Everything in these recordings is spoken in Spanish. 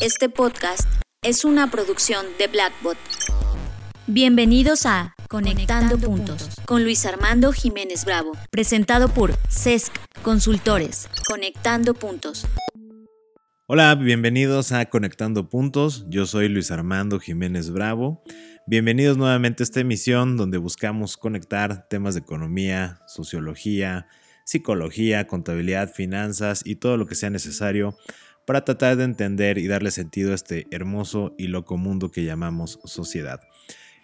Este podcast es una producción de Blackbot. Bienvenidos a Conectando, Puntos con Luis Armando Jiménez Bravo, presentado por CESC Consultores. Conectando Puntos. Hola, bienvenidos a Conectando Puntos. Yo soy Luis Armando Jiménez Bravo. Bienvenidos nuevamente a esta emisión donde buscamos conectar temas de economía, sociología, psicología, contabilidad, finanzas y todo lo que sea necesario para tratar de entender y darle sentido a este hermoso y loco mundo que llamamos sociedad.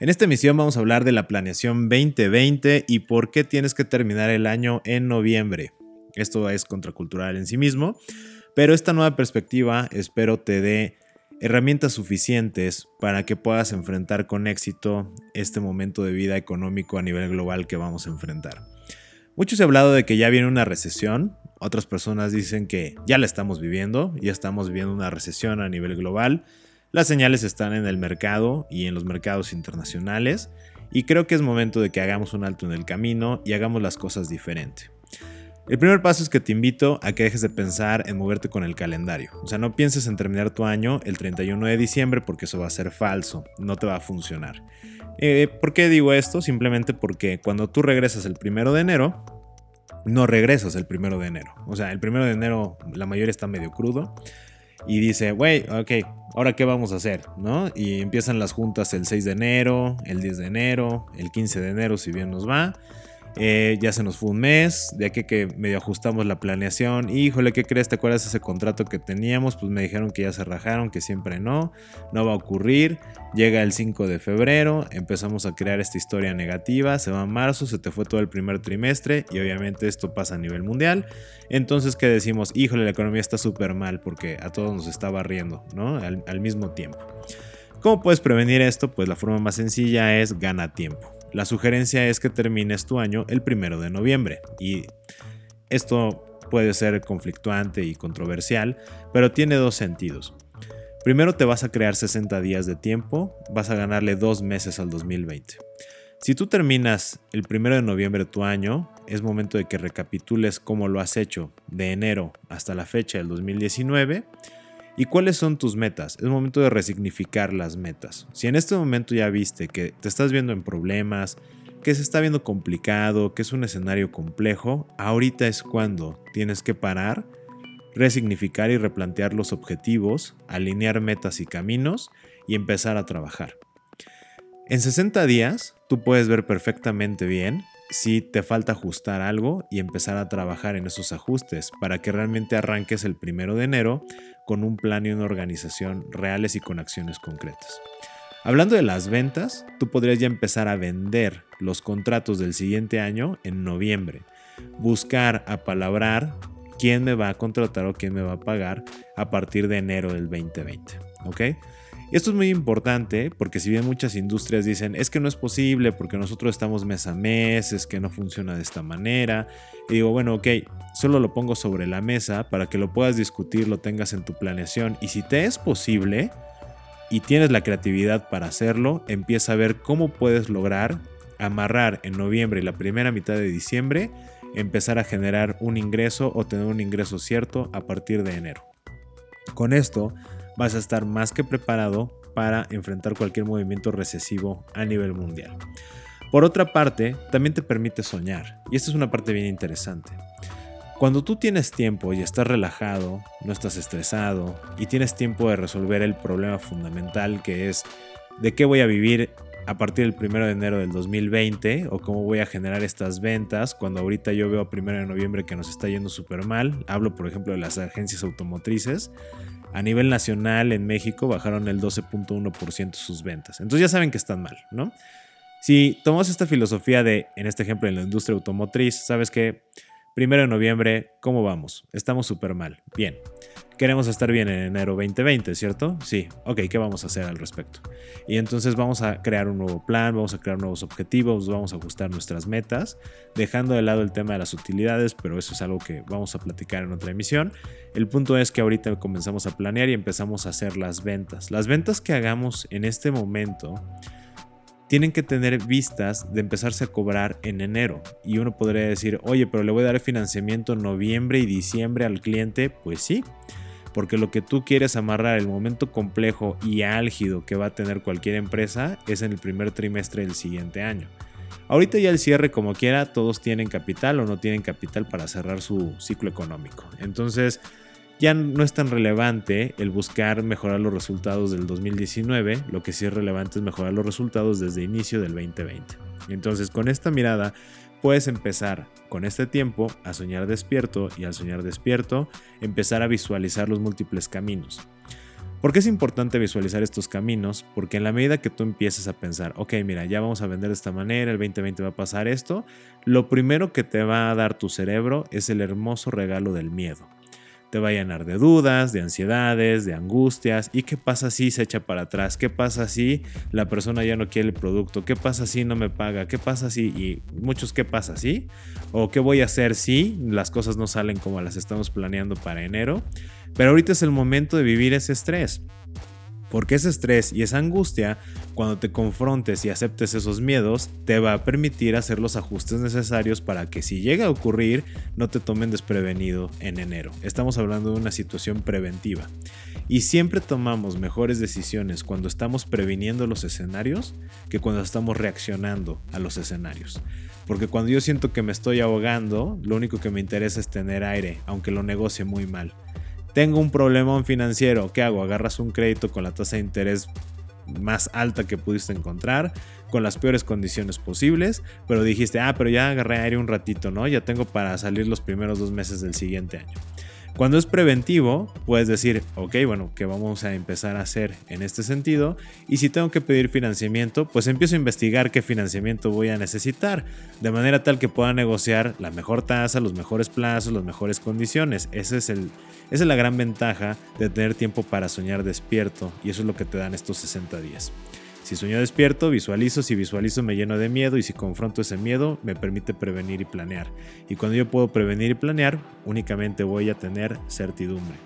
En esta emisión vamos a hablar de la planeación 2020 y por qué tienes que terminar el año en noviembre. Esto es contracultural en sí mismo, pero esta nueva perspectiva espero te dé herramientas suficientes para que puedas enfrentar con éxito este momento de vida económico a nivel global que vamos a enfrentar. Mucho se ha hablado de que ya viene una recesión, otras personas dicen que ya la estamos viviendo, ya estamos viviendo una recesión a nivel global, las señales están en el mercado y en los mercados internacionales y creo que es momento de que hagamos un alto en el camino y hagamos las cosas diferente. El primer paso es que te invito a que dejes de pensar en moverte con el calendario. O sea, no pienses en terminar tu año el 31 de diciembre porque eso va a ser falso, no te va a funcionar. Eh, ¿Por qué digo esto? Simplemente porque cuando tú regresas el primero de enero, no regresas el primero de enero. O sea, el primero de enero la mayoría está medio crudo y dice, güey, ok, ahora qué vamos a hacer, ¿no? Y empiezan las juntas el 6 de enero, el 10 de enero, el 15 de enero si bien nos va. Eh, ya se nos fue un mes, de aquí que medio ajustamos la planeación. Híjole, ¿qué crees? ¿Te acuerdas ese contrato que teníamos? Pues me dijeron que ya se rajaron, que siempre no, no va a ocurrir. Llega el 5 de febrero, empezamos a crear esta historia negativa, se va a marzo, se te fue todo el primer trimestre y obviamente esto pasa a nivel mundial. Entonces, ¿qué decimos? Híjole, la economía está súper mal porque a todos nos está barriendo, ¿no? al mismo tiempo. ¿Cómo puedes prevenir esto? Pues la forma más sencilla es gana tiempo. La sugerencia es que termines tu año el primero de noviembre y esto puede ser conflictuante y controversial, pero tiene dos sentidos. Primero te vas a crear 60 días de tiempo, vas a ganarle dos meses al 2020. Si tú terminas el primero de noviembre tu año, es momento de que recapitules cómo lo has hecho de enero hasta la fecha del 2019 ¿Y cuáles son tus metas? Es momento de resignificar las metas. Si en este momento ya viste que te estás viendo en problemas, que se está viendo complicado, que es un escenario complejo, ahorita es cuando tienes que parar, resignificar y replantear los objetivos, alinear metas y caminos y empezar a trabajar. En 60 días tú puedes ver perfectamente bien si te falta ajustar algo y empezar a trabajar en esos ajustes para que realmente arranques el primero de enero con un plan y una organización reales y con acciones concretas. Hablando de las ventas, tú podrías ya empezar a vender los contratos del siguiente año en noviembre. Buscar, apalabrar quién me va a contratar o quién me va a pagar a partir de enero del 2020. ¿Ok? Esto es muy importante porque si bien muchas industrias dicen es que no es posible porque nosotros estamos mes a mes, es que no funciona de esta manera, y digo, bueno, ok, solo lo pongo sobre la mesa para que lo puedas discutir, lo tengas en tu planeación y si te es posible y tienes la creatividad para hacerlo, empieza a ver cómo puedes lograr amarrar en noviembre y la primera mitad de diciembre, empezar a generar un ingreso o tener un ingreso cierto a partir de enero. Con esto vas a estar más que preparado para enfrentar cualquier movimiento recesivo a nivel mundial. Por otra parte, también te permite soñar, y esta es una parte bien interesante. Cuando tú tienes tiempo y estás relajado, no estás estresado y tienes tiempo de resolver el problema fundamental que es de qué voy a vivir a partir del 1 de enero del 2020 o cómo voy a generar estas ventas cuando ahorita yo veo a 1 de noviembre que nos está yendo súper mal. Hablo por ejemplo de las agencias automotrices. A nivel nacional en México bajaron el 12.1% sus ventas. Entonces ya saben que están mal, ¿no? Si tomamos esta filosofía de, en este ejemplo, en la industria automotriz, sabes que primero de noviembre, ¿cómo vamos? Estamos súper mal. Bien. Queremos estar bien en enero 2020, ¿cierto? Sí. Ok, ¿qué vamos a hacer al respecto? Y entonces vamos a crear un nuevo plan, vamos a crear nuevos objetivos, vamos a ajustar nuestras metas, dejando de lado el tema de las utilidades, pero eso es algo que vamos a platicar en otra emisión. El punto es que ahorita comenzamos a planear y empezamos a hacer las ventas. Las ventas que hagamos en este momento tienen que tener vistas de empezarse a cobrar en enero. Y uno podría decir, oye, pero le voy a dar financiamiento en noviembre y diciembre al cliente. Pues sí, porque lo que tú quieres amarrar, el momento complejo y álgido que va a tener cualquier empresa, es en el primer trimestre del siguiente año. Ahorita ya el cierre como quiera, todos tienen capital o no tienen capital para cerrar su ciclo económico. Entonces ya no es tan relevante el buscar mejorar los resultados del 2019, lo que sí es relevante es mejorar los resultados desde inicio del 2020. Entonces con esta mirada puedes empezar con este tiempo a soñar despierto y al soñar despierto empezar a visualizar los múltiples caminos. ¿Por qué es importante visualizar estos caminos? Porque en la medida que tú empieces a pensar, ok, mira, ya vamos a vender de esta manera, el 2020 va a pasar esto, lo primero que te va a dar tu cerebro es el hermoso regalo del miedo te va a llenar de dudas, de ansiedades, de angustias. ¿Y qué pasa si se echa para atrás? ¿Qué pasa si la persona ya no quiere el producto? ¿Qué pasa si no me paga? ¿Qué pasa si? Y muchos, ¿qué pasa si? ¿O qué voy a hacer si las cosas no salen como las estamos planeando para enero? Pero ahorita es el momento de vivir ese estrés. Porque ese estrés y esa angustia, cuando te confrontes y aceptes esos miedos, te va a permitir hacer los ajustes necesarios para que si llega a ocurrir, no te tomen desprevenido en enero. Estamos hablando de una situación preventiva. Y siempre tomamos mejores decisiones cuando estamos previniendo los escenarios que cuando estamos reaccionando a los escenarios. Porque cuando yo siento que me estoy ahogando, lo único que me interesa es tener aire, aunque lo negocie muy mal. Tengo un problema financiero, ¿qué hago? Agarras un crédito con la tasa de interés más alta que pudiste encontrar, con las peores condiciones posibles, pero dijiste, ah, pero ya agarré aire un ratito, ¿no? Ya tengo para salir los primeros dos meses del siguiente año. Cuando es preventivo, puedes decir, ok, bueno, ¿qué vamos a empezar a hacer en este sentido? Y si tengo que pedir financiamiento, pues empiezo a investigar qué financiamiento voy a necesitar, de manera tal que pueda negociar la mejor tasa, los mejores plazos, las mejores condiciones. Ese es el, esa es la gran ventaja de tener tiempo para soñar despierto y eso es lo que te dan estos 60 días. Si sueño despierto, visualizo, si visualizo me lleno de miedo y si confronto ese miedo me permite prevenir y planear. Y cuando yo puedo prevenir y planear, únicamente voy a tener certidumbre.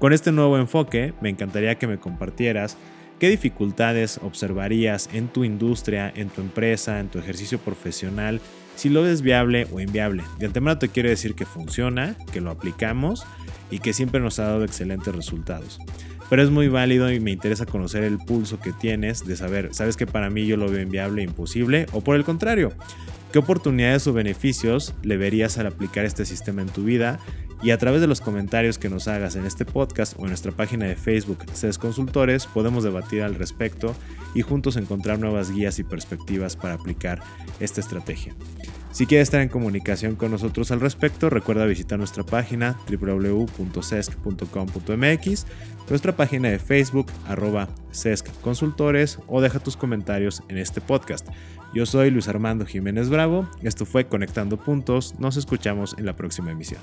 Con este nuevo enfoque, me encantaría que me compartieras qué dificultades observarías en tu industria, en tu empresa, en tu ejercicio profesional, si lo ves viable o inviable. De antemano te quiero decir que funciona, que lo aplicamos y que siempre nos ha dado excelentes resultados. Pero es muy válido y me interesa conocer el pulso que tienes de saber, ¿sabes que para mí yo lo veo inviable e imposible? O por el contrario, ¿qué oportunidades o beneficios le verías al aplicar este sistema en tu vida? Y a través de los comentarios que nos hagas en este podcast o en nuestra página de Facebook CES Consultores podemos debatir al respecto y juntos encontrar nuevas guías y perspectivas para aplicar esta estrategia. Si quieres estar en comunicación con nosotros al respecto, recuerda visitar nuestra página www.cesc.com.mx, nuestra página de Facebook, arroba Consultores, o deja tus comentarios en este podcast. Yo soy Luis Armando Jiménez Bravo, esto fue Conectando Puntos, nos escuchamos en la próxima emisión.